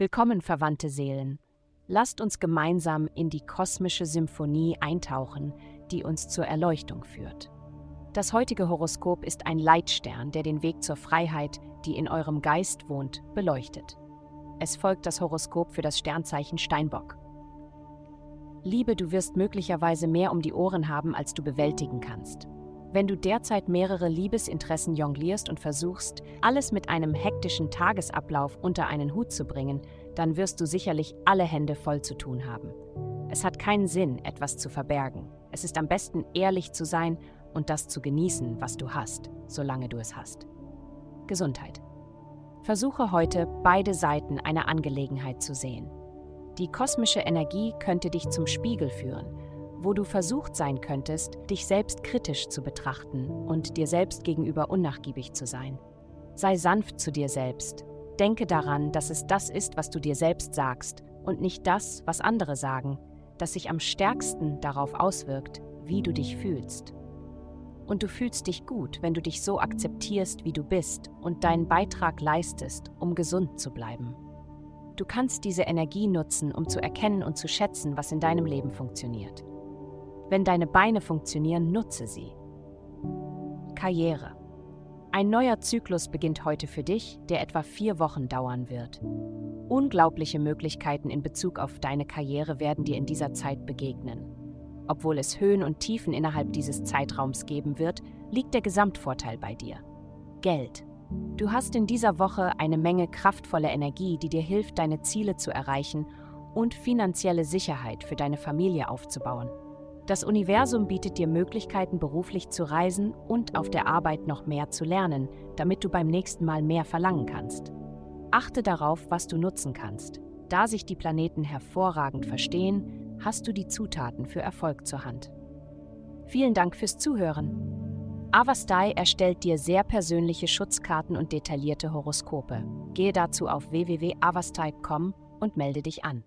Willkommen, verwandte Seelen. Lasst uns gemeinsam in die kosmische Symphonie eintauchen, die uns zur Erleuchtung führt. Das heutige Horoskop ist ein Leitstern, der den Weg zur Freiheit, die in eurem Geist wohnt, beleuchtet. Es folgt das Horoskop für das Sternzeichen Steinbock. Liebe, du wirst möglicherweise mehr um die Ohren haben, als du bewältigen kannst. Wenn du derzeit mehrere Liebesinteressen jonglierst und versuchst, alles mit einem hektischen Tagesablauf unter einen Hut zu bringen, dann wirst du sicherlich alle Hände voll zu tun haben. Es hat keinen Sinn, etwas zu verbergen. Es ist am besten, ehrlich zu sein und das zu genießen, was du hast, solange du es hast. Gesundheit. Versuche heute, beide Seiten einer Angelegenheit zu sehen. Die kosmische Energie könnte dich zum Spiegel führen wo du versucht sein könntest, dich selbst kritisch zu betrachten und dir selbst gegenüber unnachgiebig zu sein. Sei sanft zu dir selbst. Denke daran, dass es das ist, was du dir selbst sagst und nicht das, was andere sagen, das sich am stärksten darauf auswirkt, wie du dich fühlst. Und du fühlst dich gut, wenn du dich so akzeptierst, wie du bist und deinen Beitrag leistest, um gesund zu bleiben. Du kannst diese Energie nutzen, um zu erkennen und zu schätzen, was in deinem Leben funktioniert. Wenn deine Beine funktionieren, nutze sie. Karriere. Ein neuer Zyklus beginnt heute für dich, der etwa vier Wochen dauern wird. Unglaubliche Möglichkeiten in Bezug auf deine Karriere werden dir in dieser Zeit begegnen. Obwohl es Höhen und Tiefen innerhalb dieses Zeitraums geben wird, liegt der Gesamtvorteil bei dir. Geld. Du hast in dieser Woche eine Menge kraftvoller Energie, die dir hilft, deine Ziele zu erreichen und finanzielle Sicherheit für deine Familie aufzubauen. Das Universum bietet dir Möglichkeiten, beruflich zu reisen und auf der Arbeit noch mehr zu lernen, damit du beim nächsten Mal mehr verlangen kannst. Achte darauf, was du nutzen kannst. Da sich die Planeten hervorragend verstehen, hast du die Zutaten für Erfolg zur Hand. Vielen Dank fürs Zuhören. Avastai erstellt dir sehr persönliche Schutzkarten und detaillierte Horoskope. Gehe dazu auf www.avastai.com und melde dich an.